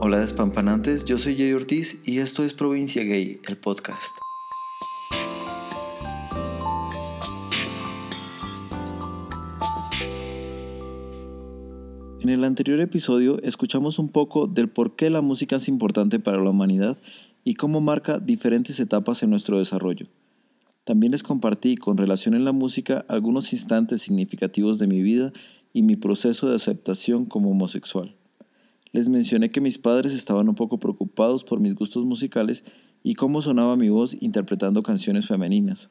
Hola despampanantes, yo soy Jay Ortiz y esto es Provincia Gay, el podcast. En el anterior episodio escuchamos un poco del por qué la música es importante para la humanidad y cómo marca diferentes etapas en nuestro desarrollo. También les compartí con relación en la música algunos instantes significativos de mi vida y mi proceso de aceptación como homosexual. Les mencioné que mis padres estaban un poco preocupados por mis gustos musicales y cómo sonaba mi voz interpretando canciones femeninas.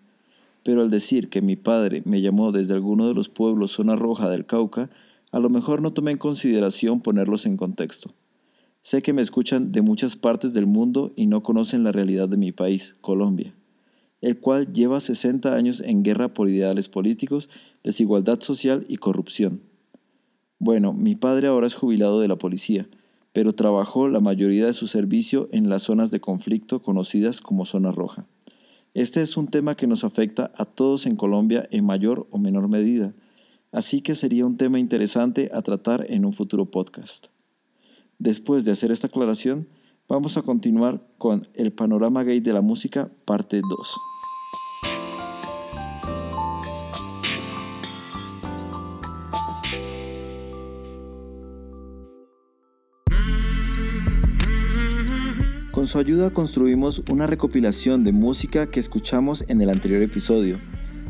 Pero al decir que mi padre me llamó desde alguno de los pueblos zona roja del Cauca, a lo mejor no tomé en consideración ponerlos en contexto. Sé que me escuchan de muchas partes del mundo y no conocen la realidad de mi país, Colombia, el cual lleva 60 años en guerra por ideales políticos, desigualdad social y corrupción. Bueno, mi padre ahora es jubilado de la policía, pero trabajó la mayoría de su servicio en las zonas de conflicto conocidas como zona roja. Este es un tema que nos afecta a todos en Colombia en mayor o menor medida, así que sería un tema interesante a tratar en un futuro podcast. Después de hacer esta aclaración, vamos a continuar con el panorama gay de la música, parte 2. Con su ayuda construimos una recopilación de música que escuchamos en el anterior episodio,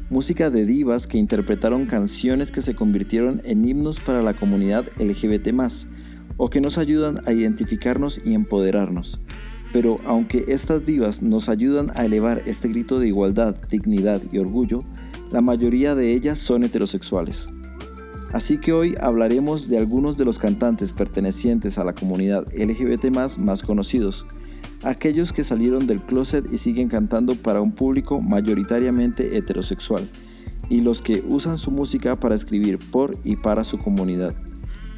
música de divas que interpretaron canciones que se convirtieron en himnos para la comunidad LGBT o que nos ayudan a identificarnos y empoderarnos. Pero aunque estas divas nos ayudan a elevar este grito de igualdad, dignidad y orgullo, la mayoría de ellas son heterosexuales. Así que hoy hablaremos de algunos de los cantantes pertenecientes a la comunidad LGBT más conocidos, aquellos que salieron del closet y siguen cantando para un público mayoritariamente heterosexual, y los que usan su música para escribir por y para su comunidad,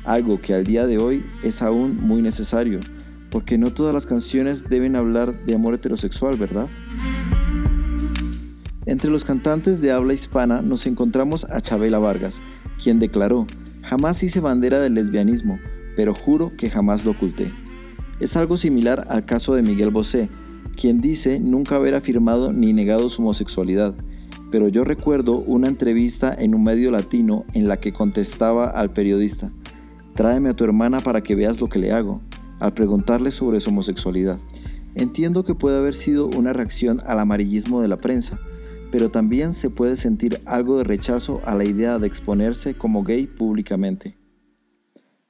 algo que al día de hoy es aún muy necesario, porque no todas las canciones deben hablar de amor heterosexual, ¿verdad? Entre los cantantes de habla hispana nos encontramos a Chabela Vargas, quien declaró, jamás hice bandera del lesbianismo, pero juro que jamás lo oculté. Es algo similar al caso de Miguel Bosé, quien dice nunca haber afirmado ni negado su homosexualidad, pero yo recuerdo una entrevista en un medio latino en la que contestaba al periodista, tráeme a tu hermana para que veas lo que le hago, al preguntarle sobre su homosexualidad. Entiendo que puede haber sido una reacción al amarillismo de la prensa, pero también se puede sentir algo de rechazo a la idea de exponerse como gay públicamente.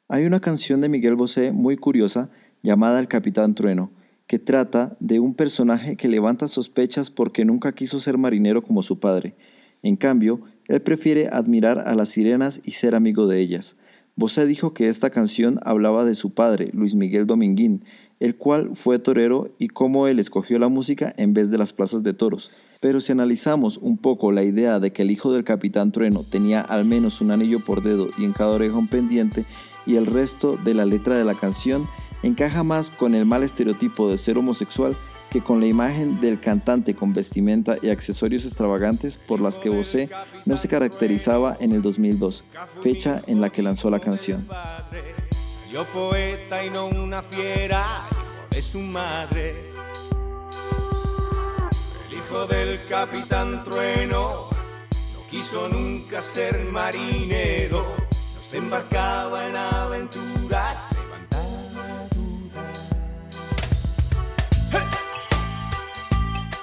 Hay una canción de Miguel Bosé muy curiosa llamada El Capitán Trueno, que trata de un personaje que levanta sospechas porque nunca quiso ser marinero como su padre. En cambio, él prefiere admirar a las sirenas y ser amigo de ellas. Bosé dijo que esta canción hablaba de su padre, Luis Miguel Dominguín, el cual fue torero y cómo él escogió la música en vez de las plazas de toros. Pero si analizamos un poco la idea de que el hijo del capitán Trueno tenía al menos un anillo por dedo y en cada oreja un pendiente, y el resto de la letra de la canción, encaja más con el mal estereotipo de ser homosexual que con la imagen del cantante con vestimenta y accesorios extravagantes por las que Bosé no se caracterizaba en el 2002, fecha en la que lanzó la canción. Salió poeta y no una fiera, de su madre. El hijo del capitán Trueno no quiso nunca ser marinero, no se embarcaba en aventuras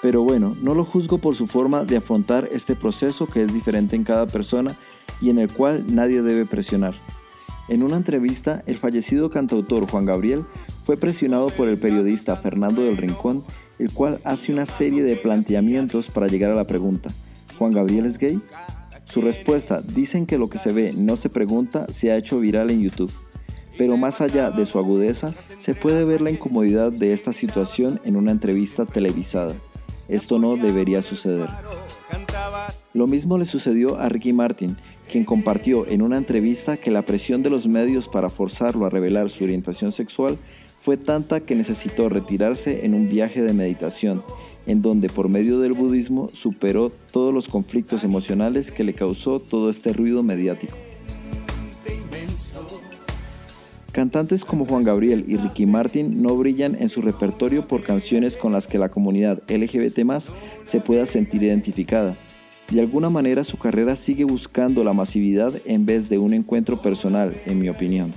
Pero bueno, no lo juzgo por su forma de afrontar este proceso que es diferente en cada persona y en el cual nadie debe presionar. En una entrevista, el fallecido cantautor Juan Gabriel fue presionado por el periodista Fernando del Rincón, el cual hace una serie de planteamientos para llegar a la pregunta, ¿Juan Gabriel es gay? Su respuesta, dicen que lo que se ve no se pregunta, se ha hecho viral en YouTube. Pero más allá de su agudeza, se puede ver la incomodidad de esta situación en una entrevista televisada. Esto no debería suceder. Lo mismo le sucedió a Ricky Martin, quien compartió en una entrevista que la presión de los medios para forzarlo a revelar su orientación sexual fue tanta que necesitó retirarse en un viaje de meditación en donde por medio del budismo superó todos los conflictos emocionales que le causó todo este ruido mediático. Cantantes como Juan Gabriel y Ricky Martin no brillan en su repertorio por canciones con las que la comunidad LGBT se pueda sentir identificada. De alguna manera su carrera sigue buscando la masividad en vez de un encuentro personal, en mi opinión.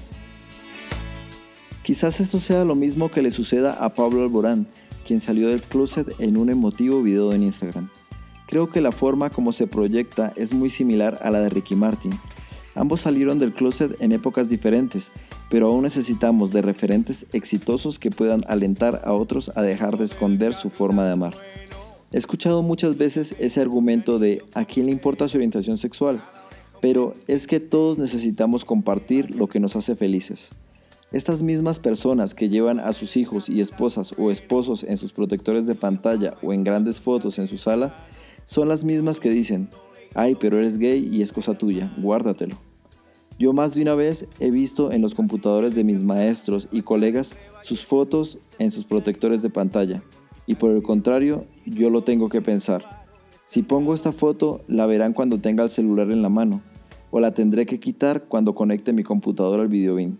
Quizás esto sea lo mismo que le suceda a Pablo Alborán, quien salió del closet en un emotivo video en Instagram. Creo que la forma como se proyecta es muy similar a la de Ricky Martin, Ambos salieron del closet en épocas diferentes, pero aún necesitamos de referentes exitosos que puedan alentar a otros a dejar de esconder su forma de amar. He escuchado muchas veces ese argumento de ¿a quién le importa su orientación sexual? Pero es que todos necesitamos compartir lo que nos hace felices. Estas mismas personas que llevan a sus hijos y esposas o esposos en sus protectores de pantalla o en grandes fotos en su sala, son las mismas que dicen, ay, pero eres gay y es cosa tuya, guárdatelo. Yo más de una vez he visto en los computadores de mis maestros y colegas sus fotos en sus protectores de pantalla. Y por el contrario, yo lo tengo que pensar. Si pongo esta foto, la verán cuando tenga el celular en la mano, o la tendré que quitar cuando conecte mi computadora al videobin.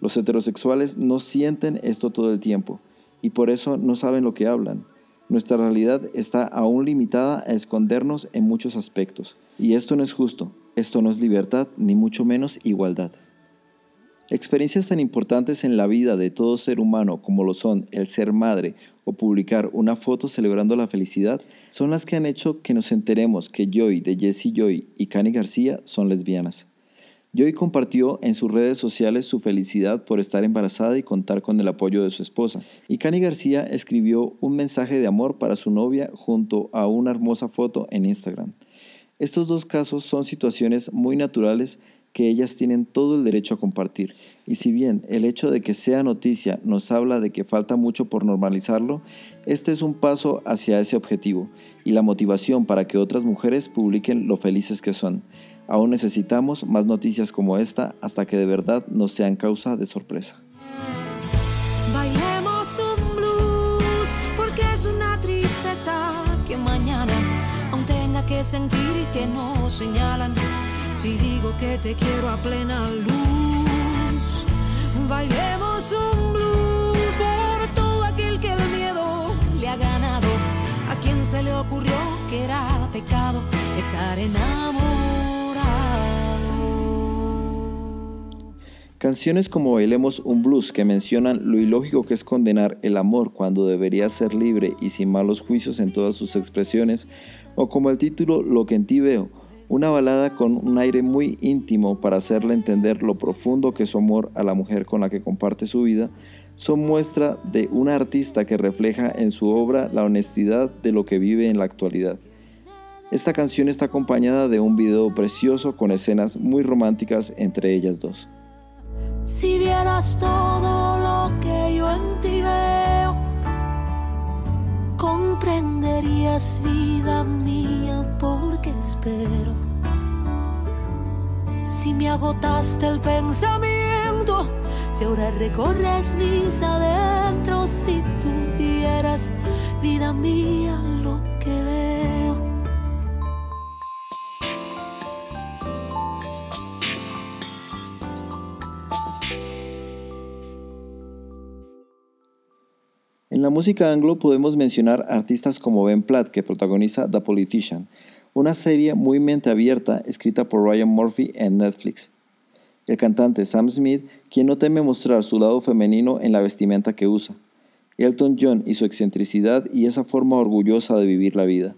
Los heterosexuales no sienten esto todo el tiempo, y por eso no saben lo que hablan. Nuestra realidad está aún limitada a escondernos en muchos aspectos, y esto no es justo, esto no es libertad, ni mucho menos igualdad. Experiencias tan importantes en la vida de todo ser humano como lo son el ser madre o publicar una foto celebrando la felicidad son las que han hecho que nos enteremos que Joy de Jessie Joy y Cani García son lesbianas. Joy compartió en sus redes sociales su felicidad por estar embarazada y contar con el apoyo de su esposa. Y Cani García escribió un mensaje de amor para su novia junto a una hermosa foto en Instagram. Estos dos casos son situaciones muy naturales que ellas tienen todo el derecho a compartir. Y si bien el hecho de que sea noticia nos habla de que falta mucho por normalizarlo, este es un paso hacia ese objetivo y la motivación para que otras mujeres publiquen lo felices que son. Aún necesitamos más noticias como esta hasta que de verdad nos sean causa de sorpresa. sentir y que no señalan. Si digo que te quiero a plena luz, bailemos un blues por todo aquel que el miedo le ha ganado. A quien se le ocurrió que era pecado estar enamorado. Canciones como Bailemos un blues que mencionan lo ilógico que es condenar el amor cuando debería ser libre y sin malos juicios en todas sus expresiones o como el título Lo que en ti veo, una balada con un aire muy íntimo para hacerle entender lo profundo que su amor a la mujer con la que comparte su vida, son muestra de un artista que refleja en su obra la honestidad de lo que vive en la actualidad. Esta canción está acompañada de un video precioso con escenas muy románticas entre ellas dos. Si vieras todo lo que agotaste el pensamiento, si ahora recorres mis adentros, si tuvieras vida mía lo que veo. En la música anglo podemos mencionar artistas como Ben Platt, que protagoniza The Politician, una serie muy mente abierta escrita por Ryan Murphy en Netflix. El cantante Sam Smith, quien no teme mostrar su lado femenino en la vestimenta que usa. Elton John y su excentricidad y esa forma orgullosa de vivir la vida.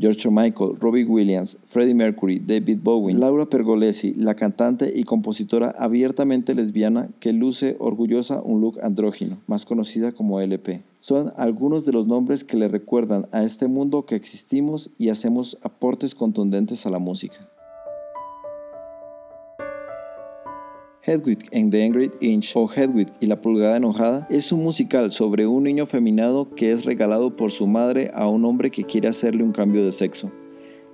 George Michael, Robbie Williams, Freddie Mercury, David Bowie, Laura Pergolesi, la cantante y compositora abiertamente lesbiana que luce orgullosa un look andrógino, más conocida como LP. Son algunos de los nombres que le recuerdan a este mundo que existimos y hacemos aportes contundentes a la música. Hedwig and the Angry Inch o Hedwig y la pulgada enojada es un musical sobre un niño feminado que es regalado por su madre a un hombre que quiere hacerle un cambio de sexo.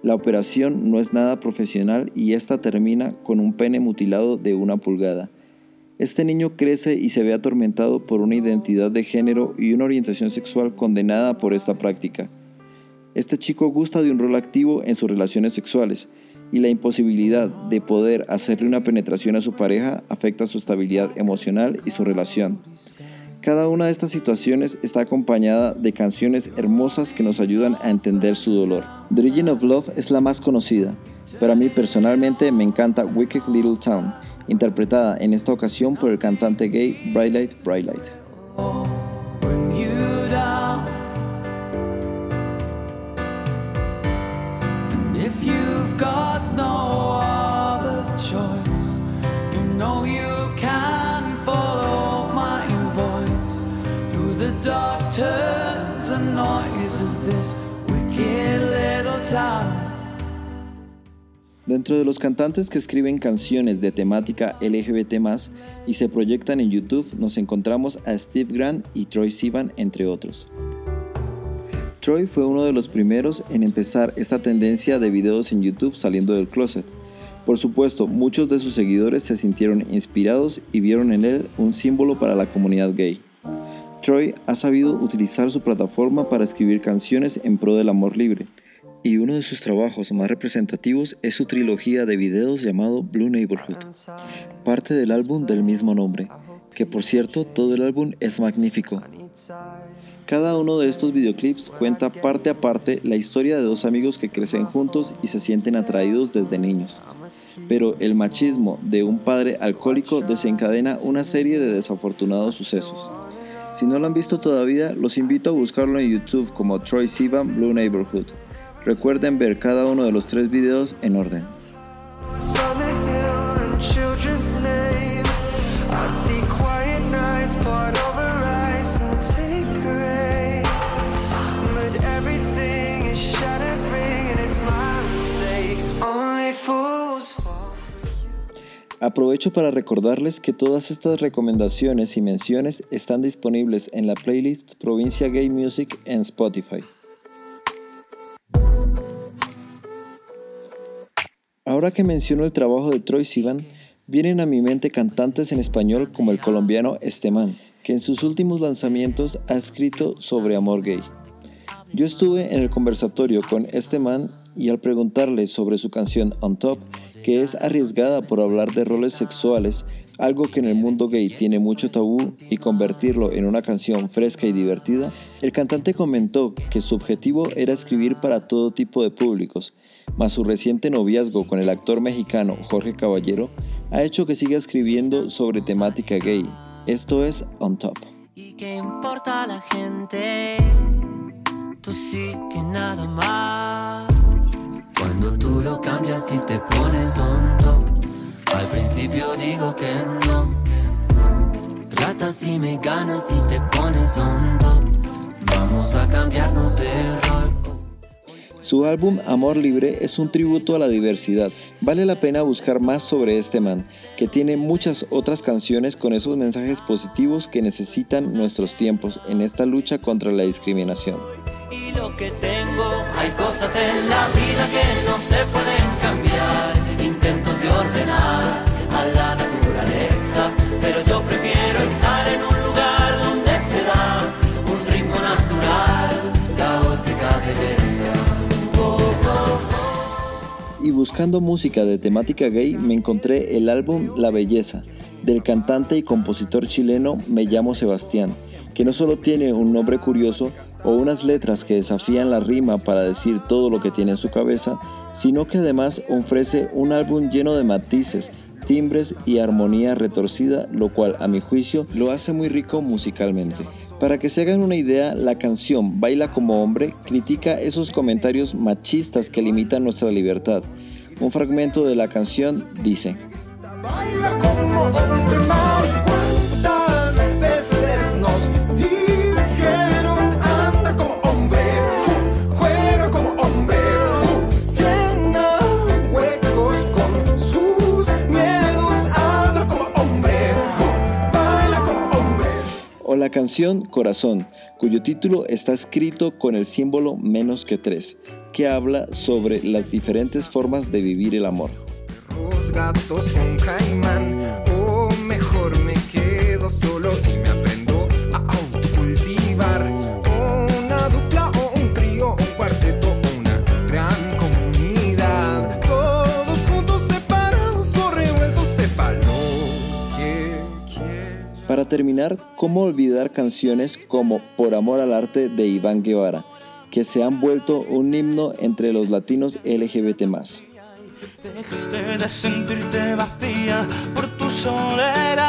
La operación no es nada profesional y esta termina con un pene mutilado de una pulgada. Este niño crece y se ve atormentado por una identidad de género y una orientación sexual condenada por esta práctica. Este chico gusta de un rol activo en sus relaciones sexuales y la imposibilidad de poder hacerle una penetración a su pareja afecta su estabilidad emocional y su relación. Cada una de estas situaciones está acompañada de canciones hermosas que nos ayudan a entender su dolor. The Origin of Love es la más conocida, pero a mí personalmente me encanta Wicked Little Town, interpretada en esta ocasión por el cantante gay Brightlight Brightlight. Dentro de los cantantes que escriben canciones de temática LGBT y se proyectan en YouTube, nos encontramos a Steve Grant y Troy Sivan, entre otros. Troy fue uno de los primeros en empezar esta tendencia de videos en YouTube saliendo del closet. Por supuesto, muchos de sus seguidores se sintieron inspirados y vieron en él un símbolo para la comunidad gay. Troy ha sabido utilizar su plataforma para escribir canciones en pro del amor libre, y uno de sus trabajos más representativos es su trilogía de videos llamado Blue Neighborhood, parte del álbum del mismo nombre, que por cierto todo el álbum es magnífico. Cada uno de estos videoclips cuenta parte a parte la historia de dos amigos que crecen juntos y se sienten atraídos desde niños. Pero el machismo de un padre alcohólico desencadena una serie de desafortunados sucesos. Si no lo han visto todavía, los invito a buscarlo en YouTube como Troy Sivan Blue Neighborhood. Recuerden ver cada uno de los tres videos en orden. Aprovecho para recordarles que todas estas recomendaciones y menciones están disponibles en la playlist Provincia Gay Music en Spotify. Ahora que menciono el trabajo de Troy Sivan, vienen a mi mente cantantes en español como el colombiano Esteman, que en sus últimos lanzamientos ha escrito sobre amor gay. Yo estuve en el conversatorio con este y al preguntarle sobre su canción On Top, que es arriesgada por hablar de roles sexuales, algo que en el mundo gay tiene mucho tabú, y convertirlo en una canción fresca y divertida, el cantante comentó que su objetivo era escribir para todo tipo de públicos, mas su reciente noviazgo con el actor mexicano Jorge Caballero ha hecho que siga escribiendo sobre temática gay. Esto es On Top. ¿Y qué importa la gente? Tú sí que nada más. Tú lo cambias y te pones on top, al principio digo que no. Tratas y me ganas y te pones on top. Vamos a cambiarnos de rol. Su álbum Amor Libre es un tributo a la diversidad. Vale la pena buscar más sobre este man, que tiene muchas otras canciones con esos mensajes positivos que necesitan nuestros tiempos en esta lucha contra la discriminación y lo que tengo. Hay cosas en la vida pueden cambiar. Intentos de ordenar a la naturaleza, pero yo prefiero estar en un lugar donde se da un ritmo natural, caótica belleza. Oh, oh, oh. Y buscando música de temática gay me encontré el álbum La Belleza del cantante y compositor chileno Me llamo Sebastián, que no solo tiene un nombre curioso, o unas letras que desafían la rima para decir todo lo que tiene en su cabeza, sino que además ofrece un álbum lleno de matices, timbres y armonía retorcida, lo cual a mi juicio lo hace muy rico musicalmente. Para que se hagan una idea, la canción Baila como hombre critica esos comentarios machistas que limitan nuestra libertad. Un fragmento de la canción dice, Baila como hombre, la canción Corazón, cuyo título está escrito con el símbolo menos que tres, que habla sobre las diferentes formas de vivir el amor. Para terminar, ¿cómo olvidar canciones como Por Amor al Arte de Iván Guevara, que se han vuelto un himno entre los latinos LGBT+. Dejaste de sentirte vacía por tu soledad.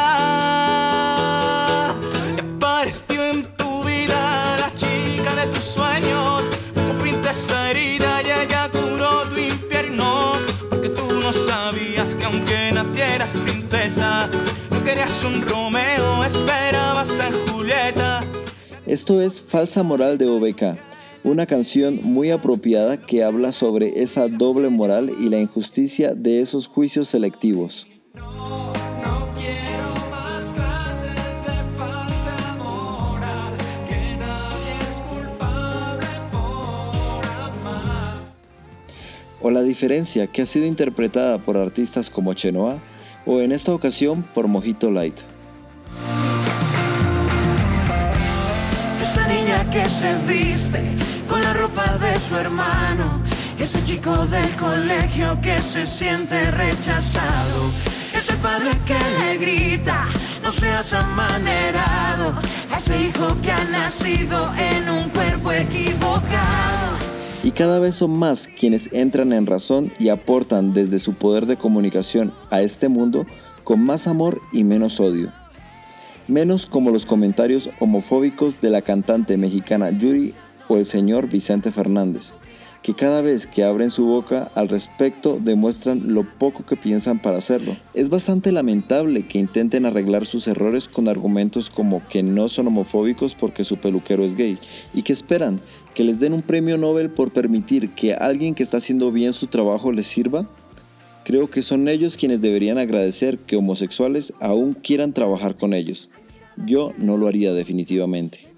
Y apareció en tu vida la chica de tus sueños. Rompiste esa herida y ella curó tu infierno. Porque tú no sabías que aunque nacieras princesa, no querías un Romeo, Julieta. Esto es Falsa Moral de OBK una canción muy apropiada que habla sobre esa doble moral y la injusticia de esos juicios selectivos. O la diferencia que ha sido interpretada por artistas como Chenoa o en esta ocasión por Mojito Light. Con la ropa de su hermano. Ese chico del colegio que se siente rechazado. Ese padre que le grita, no seas amanerado. Ese hijo que ha nacido en un cuerpo equivocado. Y cada vez son más quienes entran en razón y aportan desde su poder de comunicación a este mundo con más amor y menos odio. Menos como los comentarios homofóbicos de la cantante mexicana Yuri o el señor Vicente Fernández, que cada vez que abren su boca al respecto demuestran lo poco que piensan para hacerlo. Es bastante lamentable que intenten arreglar sus errores con argumentos como que no son homofóbicos porque su peluquero es gay y que esperan que les den un premio Nobel por permitir que alguien que está haciendo bien su trabajo les sirva. Creo que son ellos quienes deberían agradecer que homosexuales aún quieran trabajar con ellos. Yo no lo haría definitivamente.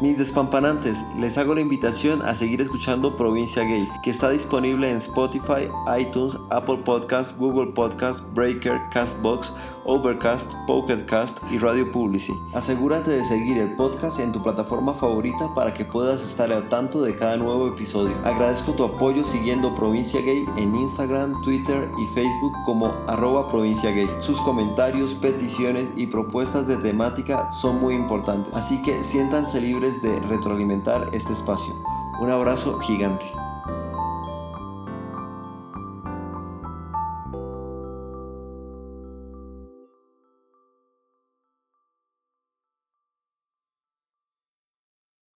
Mis despampanantes, les hago la invitación a seguir escuchando Provincia Gay, que está disponible en Spotify, iTunes, Apple Podcasts, Google Podcasts, Breaker, Castbox, Overcast, Pocketcast y Radio Publicy. Asegúrate de seguir el podcast en tu plataforma favorita para que puedas estar al tanto de cada nuevo episodio. Agradezco tu apoyo siguiendo Provincia Gay en Instagram, Twitter y Facebook como arroba Provincia Gay. Sus comentarios, peticiones y propuestas de temática son muy importantes, así que siéntanse libres de retroalimentar este espacio. Un abrazo gigante.